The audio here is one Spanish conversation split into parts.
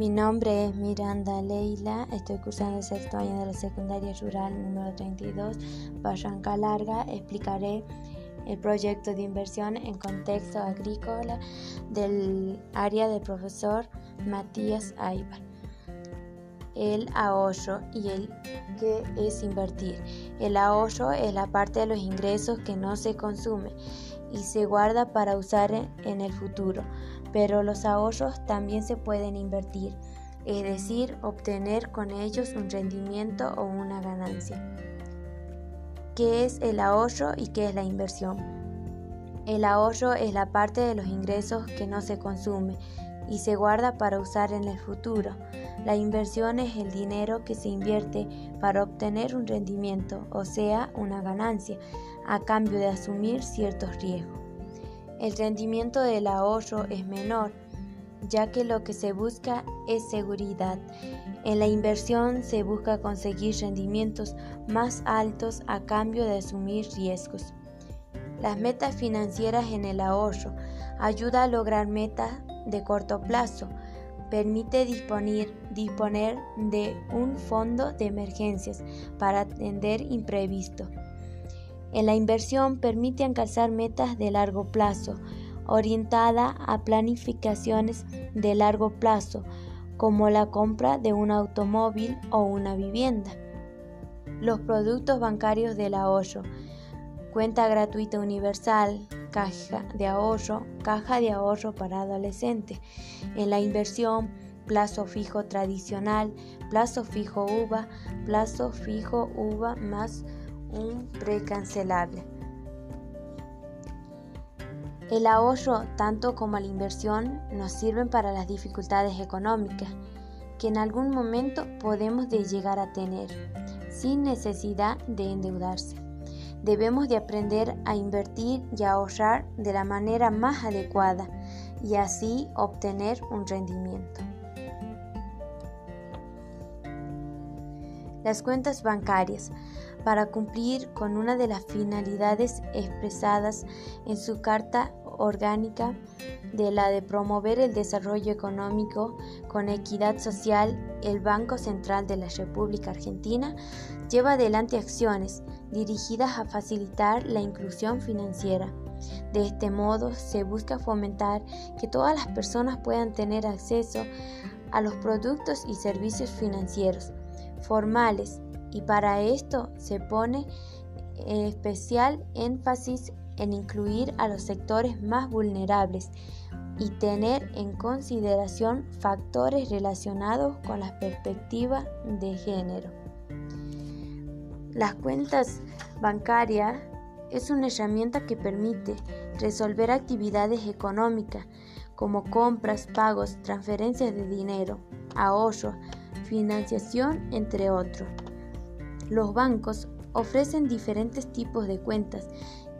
Mi nombre es Miranda Leila, estoy cursando el sexto año de la secundaria rural número 32, Barranca Larga. Explicaré el proyecto de inversión en contexto agrícola del área del profesor Matías Aybar. El ahorro y el que es invertir. El ahorro es la parte de los ingresos que no se consume y se guarda para usar en el futuro, pero los ahorros también se pueden invertir, es decir, obtener con ellos un rendimiento o una ganancia. ¿Qué es el ahorro y qué es la inversión? El ahorro es la parte de los ingresos que no se consume y se guarda para usar en el futuro. La inversión es el dinero que se invierte para obtener un rendimiento, o sea, una ganancia, a cambio de asumir ciertos riesgos. El rendimiento del ahorro es menor, ya que lo que se busca es seguridad. En la inversión se busca conseguir rendimientos más altos a cambio de asumir riesgos. Las metas financieras en el ahorro ayuda a lograr metas de corto plazo, permite disponer, disponer de un fondo de emergencias para atender imprevisto. En la inversión permite alcanzar metas de largo plazo, orientada a planificaciones de largo plazo, como la compra de un automóvil o una vivienda. Los productos bancarios del ahorro, cuenta gratuita universal, caja de ahorro, caja de ahorro para adolescentes. En la inversión, plazo fijo tradicional, plazo fijo UVA, plazo fijo UVA más un precancelable. El ahorro, tanto como la inversión, nos sirven para las dificultades económicas que en algún momento podemos de llegar a tener, sin necesidad de endeudarse. Debemos de aprender a invertir y a ahorrar de la manera más adecuada y así obtener un rendimiento. Las cuentas bancarias para cumplir con una de las finalidades expresadas en su Carta Orgánica de la de promover el desarrollo económico con equidad social, el Banco Central de la República Argentina lleva adelante acciones dirigidas a facilitar la inclusión financiera. De este modo se busca fomentar que todas las personas puedan tener acceso a los productos y servicios financieros formales y para esto se pone especial énfasis en incluir a los sectores más vulnerables y tener en consideración factores relacionados con la perspectiva de género. Las cuentas bancarias es una herramienta que permite resolver actividades económicas como compras, pagos, transferencias de dinero, ahorros, financiación, entre otros. Los bancos ofrecen diferentes tipos de cuentas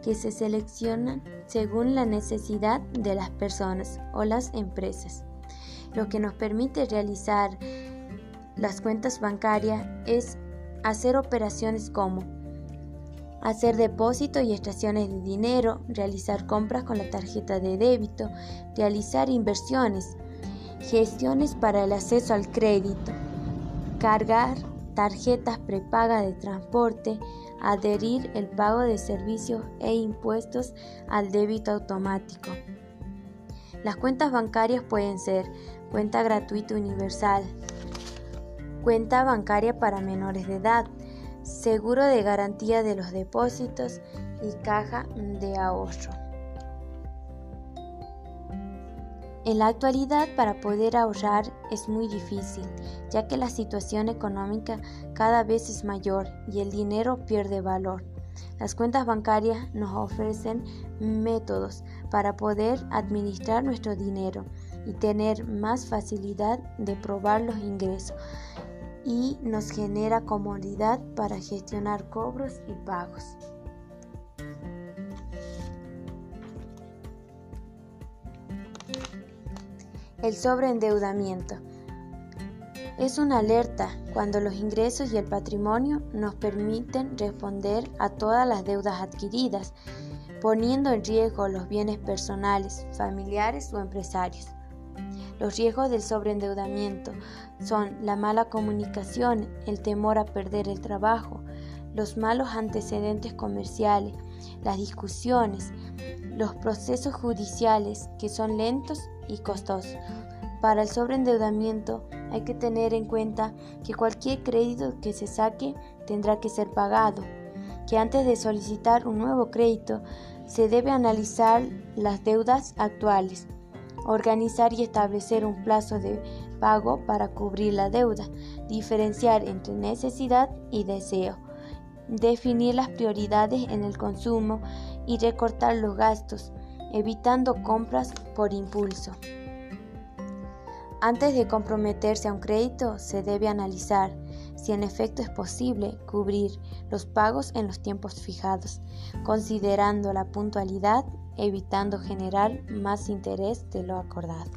que se seleccionan según la necesidad de las personas o las empresas. Lo que nos permite realizar las cuentas bancarias es hacer operaciones como hacer depósitos y extracciones de dinero, realizar compras con la tarjeta de débito, realizar inversiones, gestiones para el acceso al crédito, cargar tarjetas prepaga de transporte, adherir el pago de servicios e impuestos al débito automático. Las cuentas bancarias pueden ser cuenta gratuita universal, cuenta bancaria para menores de edad, seguro de garantía de los depósitos y caja de ahorro. En la actualidad para poder ahorrar es muy difícil, ya que la situación económica cada vez es mayor y el dinero pierde valor. Las cuentas bancarias nos ofrecen métodos para poder administrar nuestro dinero y tener más facilidad de probar los ingresos y nos genera comodidad para gestionar cobros y pagos. El sobreendeudamiento. Es una alerta cuando los ingresos y el patrimonio nos permiten responder a todas las deudas adquiridas, poniendo en riesgo los bienes personales, familiares o empresarios. Los riesgos del sobreendeudamiento son la mala comunicación, el temor a perder el trabajo, los malos antecedentes comerciales, las discusiones, los procesos judiciales que son lentos y costosos. Para el sobreendeudamiento hay que tener en cuenta que cualquier crédito que se saque tendrá que ser pagado, que antes de solicitar un nuevo crédito se debe analizar las deudas actuales, organizar y establecer un plazo de pago para cubrir la deuda, diferenciar entre necesidad y deseo, definir las prioridades en el consumo y recortar los gastos, evitando compras por impulso. Antes de comprometerse a un crédito, se debe analizar si en efecto es posible cubrir los pagos en los tiempos fijados, considerando la puntualidad, evitando generar más interés de lo acordado.